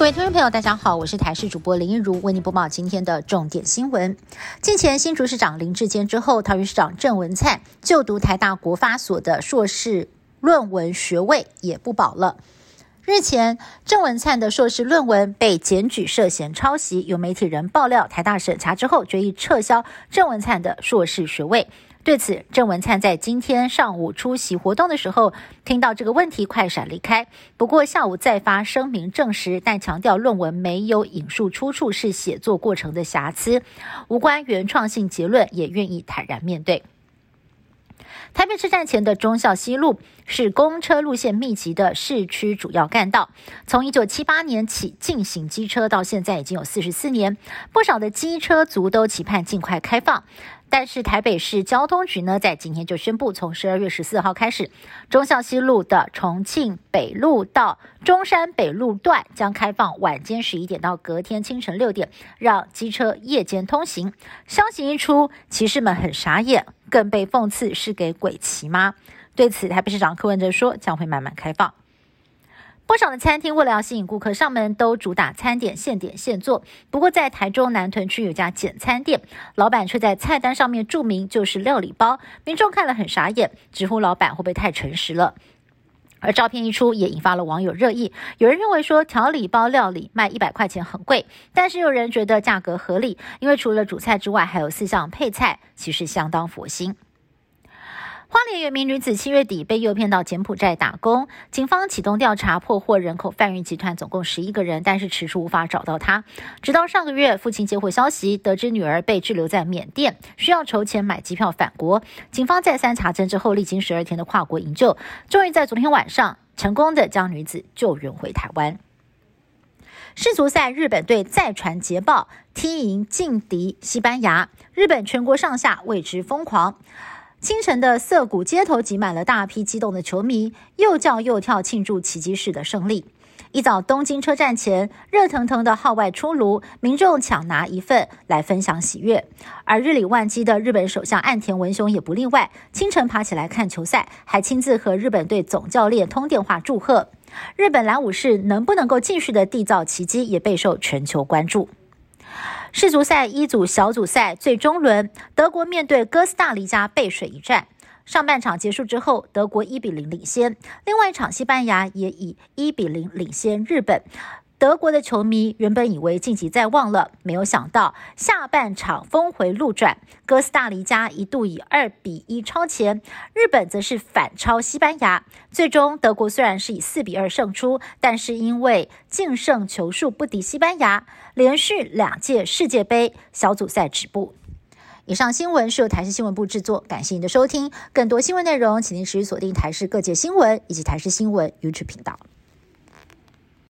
各位听众朋友，大家好，我是台视主播林一如，为您播报今天的重点新闻。近前新竹市长林志坚之后，桃园市长郑文灿就读台大国发所的硕士论文学位也不保了。日前，郑文灿的硕士论文被检举涉嫌抄袭，有媒体人爆料，台大审查之后决议撤销郑文灿的硕士学位。对此，郑文灿在今天上午出席活动的时候，听到这个问题，快闪离开。不过下午再发声明证实，但强调论文没有引述出处，是写作过程的瑕疵，无关原创性结论，也愿意坦然面对。台北车站前的忠孝西路是公车路线密集的市区主要干道，从一九七八年起进行机车，到现在已经有四十四年，不少的机车族都期盼尽快开放。但是台北市交通局呢，在今天就宣布，从十二月十四号开始，忠孝西路的重庆北路到中山北路段将开放晚间十一点到隔天清晨六点，让机车夜间通行。消息一出，骑士们很傻眼，更被讽刺是给鬼骑吗？对此，台北市长柯文哲说，将会慢慢开放。不少的餐厅为了要吸引顾客上门，都主打餐点现点现做。不过，在台中南屯区有家简餐店，老板却在菜单上面注明就是料理包，民众看了很傻眼，直呼老板会不会太诚实了？而照片一出，也引发了网友热议。有人认为说调理包料理卖一百块钱很贵，但是有人觉得价格合理，因为除了主菜之外，还有四项配菜，其实相当佛心。花莲有名女子七月底被诱骗到柬埔寨打工，警方启动调查，破获人口贩运集团总共十一个人，但是迟迟无法找到她。直到上个月，父亲接获消息，得知女儿被滞留在缅甸，需要筹钱买机票返国。警方再三查证之后，历经十二天的跨国营救，终于在昨天晚上成功的将女子救援回台湾。世足赛，日本队再传捷报，踢赢劲敌西班牙，日本全国上下为之疯狂。清晨的涩谷街头挤满了大批激动的球迷，又叫又跳庆祝奇迹式的胜利。一早东京车站前，热腾腾的号外出炉，民众抢拿一份来分享喜悦。而日理万机的日本首相岸田文雄也不例外，清晨爬起来看球赛，还亲自和日本队总教练通电话祝贺。日本蓝武士能不能够继续的缔造奇迹，也备受全球关注。世足赛一组小组赛最终轮，德国面对哥斯达黎加背水一战。上半场结束之后，德国一比零领先；另外一场，西班牙也以一比零领先日本。德国的球迷原本以为晋级在望了，没有想到下半场峰回路转，哥斯达黎加一度以二比一超前，日本则是反超西班牙。最终，德国虽然是以四比二胜出，但是因为净胜球数不敌西班牙，连续两届世界杯小组赛止步。以上新闻是由台视新闻部制作，感谢您的收听。更多新闻内容，请您持续锁定台视各界新闻以及台视新闻 YouTube 频道。